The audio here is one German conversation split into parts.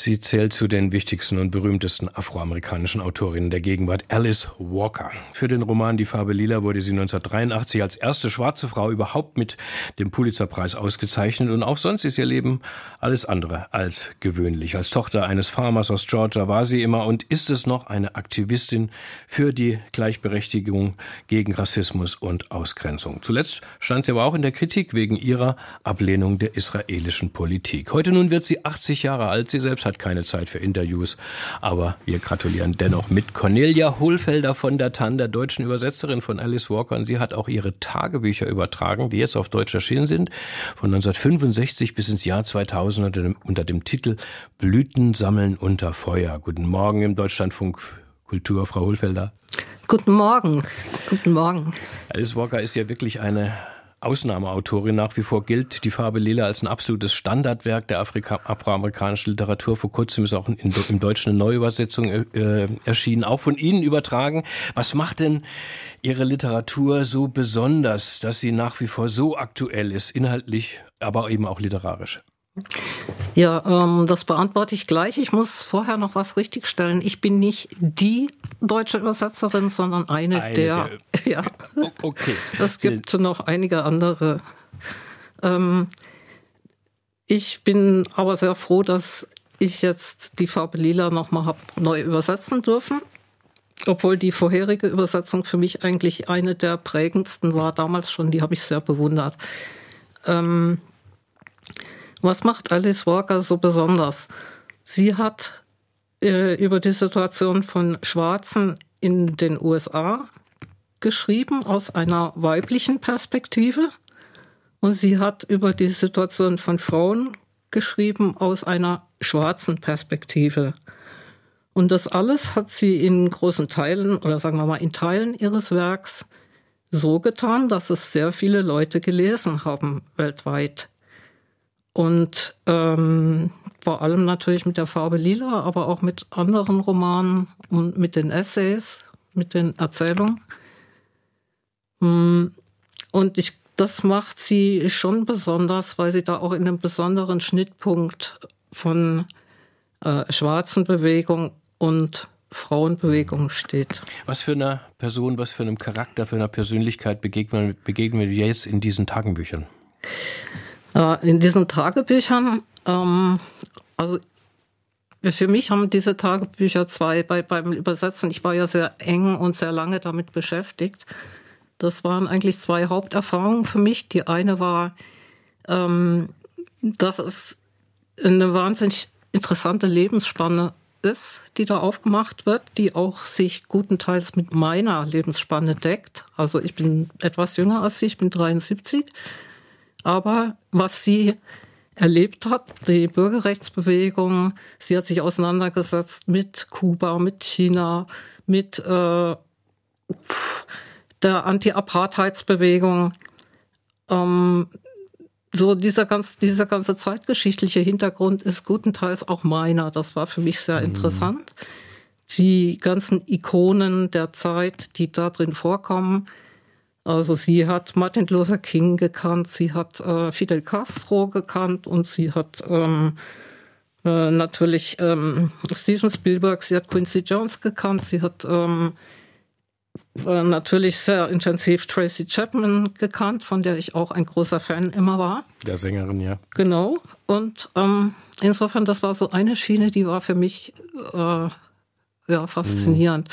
Sie zählt zu den wichtigsten und berühmtesten afroamerikanischen Autorinnen der Gegenwart, Alice Walker. Für den Roman Die Farbe Lila wurde sie 1983 als erste schwarze Frau überhaupt mit dem Pulitzerpreis ausgezeichnet und auch sonst ist ihr Leben alles andere als gewöhnlich. Als Tochter eines Farmers aus Georgia war sie immer und ist es noch eine Aktivistin für die Gleichberechtigung gegen Rassismus und Ausgrenzung. Zuletzt stand sie aber auch in der Kritik wegen ihrer Ablehnung der israelischen Politik. Heute nun wird sie 80 Jahre alt. Sie selbst hat keine Zeit für Interviews. Aber wir gratulieren dennoch mit Cornelia Hohlfelder von der TAN, der deutschen Übersetzerin von Alice Walker. Und sie hat auch ihre Tagebücher übertragen, die jetzt auf Deutsch erschienen sind, von 1965 bis ins Jahr 2000 unter dem, unter dem Titel Blüten sammeln unter Feuer. Guten Morgen im Deutschlandfunk Kultur, Frau Hohlfelder. Guten Morgen. Guten Morgen. Alice Walker ist ja wirklich eine Ausnahmeautorin. Nach wie vor gilt die Farbe Lila als ein absolutes Standardwerk der Afrika afroamerikanischen Literatur. Vor kurzem ist auch in, im Deutschen eine Neuübersetzung äh, erschienen, auch von Ihnen übertragen. Was macht denn Ihre Literatur so besonders, dass sie nach wie vor so aktuell ist, inhaltlich, aber eben auch literarisch? Ja, ähm, das beantworte ich gleich. Ich muss vorher noch was richtigstellen. Ich bin nicht die deutsche Übersetzerin, sondern eine, eine der, der. Ja. Okay. Es gibt noch einige andere. Ähm, ich bin aber sehr froh, dass ich jetzt die Farbe Lila nochmal habe neu übersetzen dürfen. Obwohl die vorherige Übersetzung für mich eigentlich eine der prägendsten war, damals schon, die habe ich sehr bewundert. Ähm, was macht Alice Walker so besonders? Sie hat äh, über die Situation von Schwarzen in den USA geschrieben aus einer weiblichen Perspektive und sie hat über die Situation von Frauen geschrieben aus einer schwarzen Perspektive. Und das alles hat sie in großen Teilen oder sagen wir mal in Teilen ihres Werks so getan, dass es sehr viele Leute gelesen haben weltweit. Und ähm, vor allem natürlich mit der Farbe Lila, aber auch mit anderen Romanen und mit den Essays, mit den Erzählungen. Hm, und ich, das macht sie schon besonders, weil sie da auch in einem besonderen Schnittpunkt von äh, schwarzen Bewegung und Frauenbewegung steht. Was für eine Person, was für einem Charakter, für eine Persönlichkeit begegnen, begegnen wir jetzt in diesen Tagenbüchern? Äh, in diesen Tagebüchern, ähm, also für mich haben diese Tagebücher zwei bei, beim Übersetzen, ich war ja sehr eng und sehr lange damit beschäftigt. Das waren eigentlich zwei Haupterfahrungen für mich. Die eine war, ähm, dass es eine wahnsinnig interessante Lebensspanne ist, die da aufgemacht wird, die auch sich gutenteils mit meiner Lebensspanne deckt. Also ich bin etwas jünger als Sie, ich bin 73. Aber was sie erlebt hat, die Bürgerrechtsbewegung, sie hat sich auseinandergesetzt mit Kuba, mit China, mit äh, der Anti-Apartheidsbewegung. Ähm, so dieser, ganz, dieser ganze zeitgeschichtliche Hintergrund ist gutenteils auch meiner. Das war für mich sehr mhm. interessant. Die ganzen Ikonen der Zeit, die da drin vorkommen, also sie hat Martin Luther King gekannt, sie hat äh, Fidel Castro gekannt und sie hat ähm, äh, natürlich ähm, Steven Spielberg, sie hat Quincy Jones gekannt, sie hat ähm, äh, natürlich sehr intensiv Tracy Chapman gekannt, von der ich auch ein großer Fan immer war. Der Sängerin, ja. Genau. Und ähm, insofern, das war so eine Schiene, die war für mich äh, ja, faszinierend.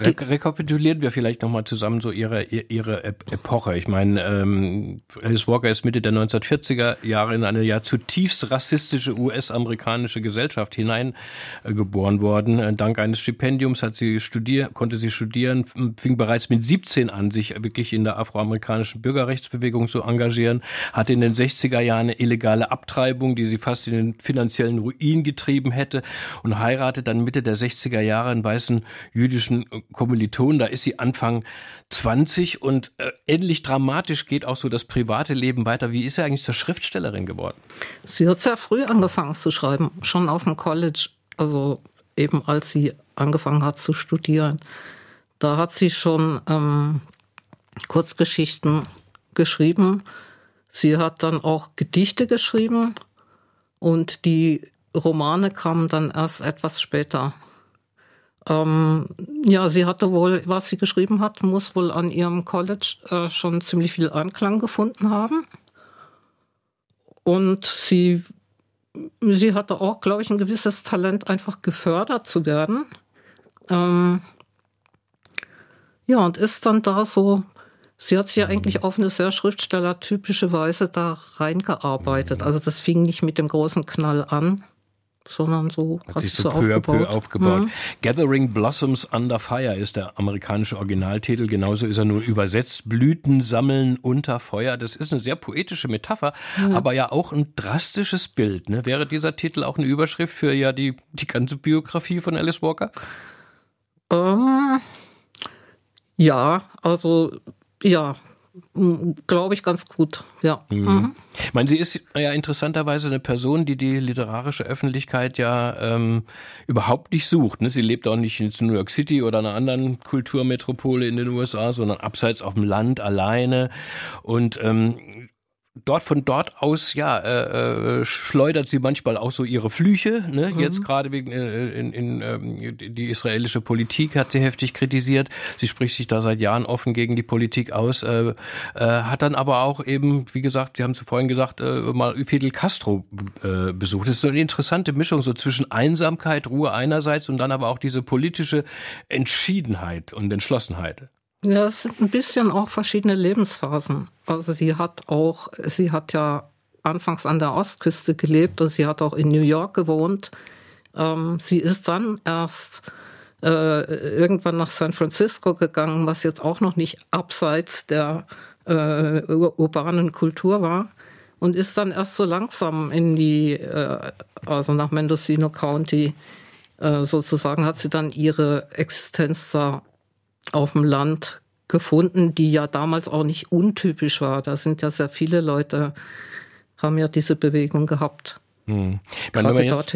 Re rekapitulieren wir vielleicht nochmal zusammen so ihre, ihre Epoche. Ich meine, ähm, Alice Walker ist Mitte der 1940er Jahre in eine ja zutiefst rassistische US-amerikanische Gesellschaft hineingeboren äh, worden. Äh, dank eines Stipendiums hat sie studier konnte sie studieren, fing bereits mit 17 an, sich wirklich in der afroamerikanischen Bürgerrechtsbewegung zu engagieren, hatte in den 60er Jahren eine illegale Abtreibung, die sie fast in den finanziellen Ruin getrieben hätte und heiratet dann Mitte der 60er Jahre ihren weißen jüdischen Kommilitonen. Da ist sie Anfang 20 und äh, ähnlich dramatisch geht auch so das private Leben weiter. Wie ist sie eigentlich zur Schriftstellerin geworden? Sie hat sehr früh angefangen zu schreiben, schon auf dem College, also eben als sie angefangen hat zu studieren. Da hat sie schon ähm, Kurzgeschichten geschrieben. Sie hat dann auch Gedichte geschrieben und die Romane kamen dann erst etwas später. Ähm, ja, sie hatte wohl, was sie geschrieben hat, muss wohl an ihrem College äh, schon ziemlich viel Anklang gefunden haben. Und sie, sie hatte auch, glaube ich, ein gewisses Talent, einfach gefördert zu werden. Ähm, ja, und ist dann da so, sie hat sich ja eigentlich auf eine sehr schriftstellertypische Weise da reingearbeitet. Also das fing nicht mit dem großen Knall an, sondern so hat, hat sich so peu aufgebaut. Peu aufgebaut. Mhm. Gathering Blossoms Under Fire ist der amerikanische Originaltitel. Genauso ist er nur übersetzt. Blüten sammeln unter Feuer. Das ist eine sehr poetische Metapher, mhm. aber ja auch ein drastisches Bild. Ne? Wäre dieser Titel auch eine Überschrift für ja die, die ganze Biografie von Alice Walker? Ähm, ja, also ja, glaube ich ganz gut, ja. Mhm. Mhm. Ich meine, sie ist ja interessanterweise eine Person, die die literarische Öffentlichkeit ja ähm, überhaupt nicht sucht. Ne? Sie lebt auch nicht in New York City oder einer anderen Kulturmetropole in den USA, sondern abseits auf dem Land alleine und ähm, dort von dort aus ja äh, äh, schleudert sie manchmal auch so ihre Flüche. Ne? Mhm. Jetzt gerade wegen äh, in, in äh, die israelische Politik hat sie heftig kritisiert. Sie spricht sich da seit Jahren offen gegen die Politik aus. Äh, äh, hat dann aber auch eben, wie gesagt, Sie haben es vorhin gesagt, äh, mal Fidel Castro äh, besucht. Das ist so eine interessante Mischung so zwischen Einsamkeit, Ruhe einerseits und dann aber auch diese politische Entschiedenheit und Entschlossenheit. Ja, es sind ein bisschen auch verschiedene Lebensphasen. Also sie hat auch, sie hat ja anfangs an der Ostküste gelebt und sie hat auch in New York gewohnt. Ähm, sie ist dann erst äh, irgendwann nach San Francisco gegangen, was jetzt auch noch nicht abseits der äh, urbanen Kultur war und ist dann erst so langsam in die, äh, also nach Mendocino County äh, sozusagen, hat sie dann ihre Existenz da auf dem Land gefunden, die ja damals auch nicht untypisch war. Da sind ja sehr viele Leute, haben ja diese Bewegung gehabt. Hm. Wenn, man jetzt,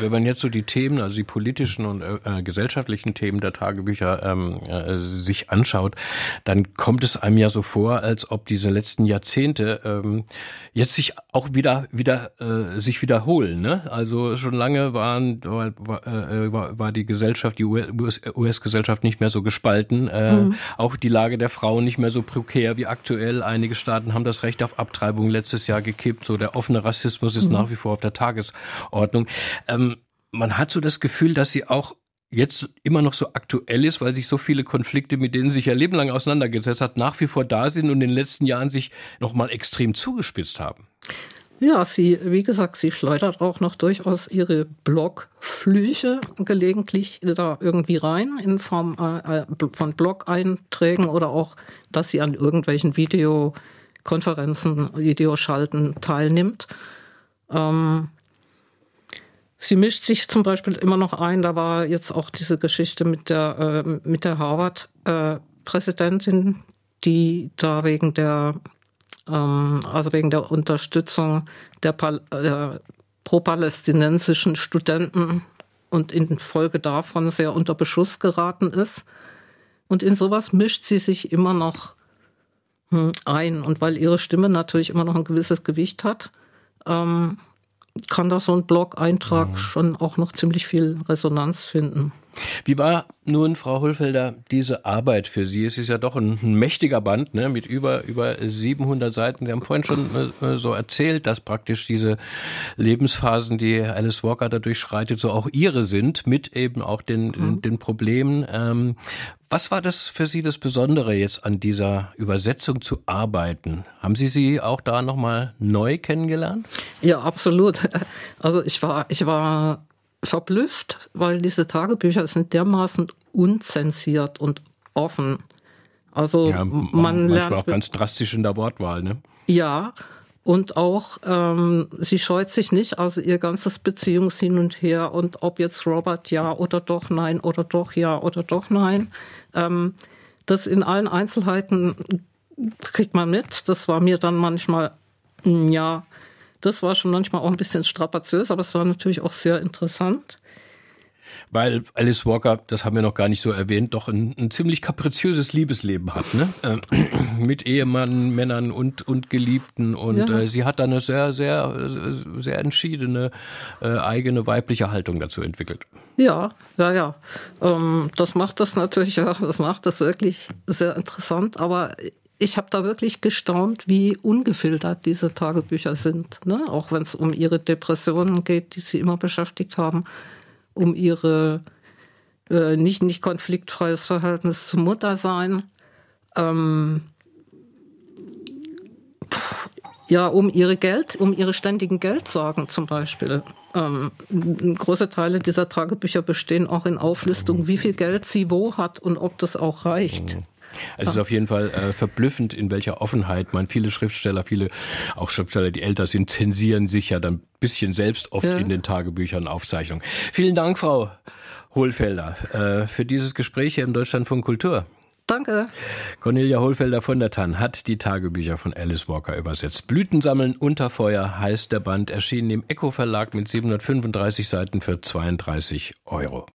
wenn man jetzt so die Themen, also die politischen und äh, gesellschaftlichen Themen der Tagebücher ähm, äh, sich anschaut, dann kommt es einem ja so vor, als ob diese letzten Jahrzehnte ähm, jetzt sich auch wieder wieder äh, sich wiederholen. Ne? Also schon lange waren war, war, äh, war, war die Gesellschaft, die US-Gesellschaft nicht mehr so gespalten, äh, mhm. auch die Lage der Frauen nicht mehr so prekär wie aktuell. Einige Staaten haben das Recht auf Abtreibung letztes Jahr gekippt. So der offene Rassismus ist mhm. nach wie vor auf der Tagesordnung. Ähm, man hat so das Gefühl, dass sie auch jetzt immer noch so aktuell ist, weil sich so viele Konflikte, mit denen sich ja Leben lang auseinandergesetzt hat, nach wie vor da sind und in den letzten Jahren sich noch mal extrem zugespitzt haben. Ja, sie, wie gesagt, sie schleudert auch noch durchaus ihre Blogflüche gelegentlich da irgendwie rein in Form äh, von Blog-Einträgen oder auch, dass sie an irgendwelchen Videokonferenzen, Videoschalten teilnimmt. Ähm, sie mischt sich zum Beispiel immer noch ein. Da war jetzt auch diese Geschichte mit der, äh, der Harvard-Präsidentin, äh, die da wegen der, ähm, also wegen der Unterstützung der, der pro-palästinensischen Studenten und in Folge davon sehr unter Beschuss geraten ist. Und in sowas mischt sie sich immer noch hm, ein. Und weil ihre Stimme natürlich immer noch ein gewisses Gewicht hat, ähm, kann da so ein Blog-Eintrag mhm. schon auch noch ziemlich viel Resonanz finden. Wie war nun, Frau Hohlfelder, diese Arbeit für Sie? Es ist ja doch ein, ein mächtiger Band ne, mit über, über 700 Seiten. Sie haben vorhin schon äh, so erzählt, dass praktisch diese Lebensphasen, die Alice Walker da durchschreitet, so auch ihre sind, mit eben auch den, mhm. den Problemen. Ähm, was war das für Sie das Besondere jetzt an dieser Übersetzung zu arbeiten? Haben Sie sie auch da nochmal neu kennengelernt? Ja, absolut. Also ich war, ich war verblüfft, weil diese Tagebücher sind dermaßen unzensiert und offen. Also ja, man manchmal lernt auch ganz drastisch in der Wortwahl, ne? Ja, und auch ähm, sie scheut sich nicht, also ihr ganzes Beziehungs hin und her und ob jetzt Robert ja oder doch nein oder doch ja oder doch nein, ähm, das in allen Einzelheiten kriegt man mit. Das war mir dann manchmal ja das war schon manchmal auch ein bisschen strapaziös, aber es war natürlich auch sehr interessant. Weil Alice Walker, das haben wir noch gar nicht so erwähnt, doch ein, ein ziemlich kapriziöses Liebesleben hat, ne? Äh, mit Ehemann, Männern und, und Geliebten. Und ja. äh, sie hat da eine sehr, sehr, sehr entschiedene äh, eigene weibliche Haltung dazu entwickelt. Ja, ja, ja. Ähm, das macht das natürlich auch, das macht das wirklich sehr interessant. Aber ich habe da wirklich gestaunt, wie ungefiltert diese Tagebücher sind. Ne? Auch wenn es um ihre Depressionen geht, die sie immer beschäftigt haben, um ihre äh, nicht, nicht konfliktfreies Verhältnis zum Muttersein. Ähm, ja, um ihre Geld, um ihre ständigen Geldsorgen zum Beispiel. Ähm, große Teile dieser Tagebücher bestehen auch in Auflistungen, wie viel Geld sie wo hat und ob das auch reicht. Es ist auf jeden Fall äh, verblüffend, in welcher Offenheit man viele Schriftsteller, viele auch Schriftsteller, die älter sind, zensieren sich ja dann ein bisschen selbst oft ja. in den Tagebüchern Aufzeichnungen. Vielen Dank, Frau Hohlfelder, äh, für dieses Gespräch hier im Deutschlandfunk Kultur. Danke. Cornelia Hohlfelder von der Tann hat die Tagebücher von Alice Walker übersetzt. Blüten sammeln unter Feuer heißt der Band, erschienen im Echo Verlag mit 735 Seiten für 32 Euro.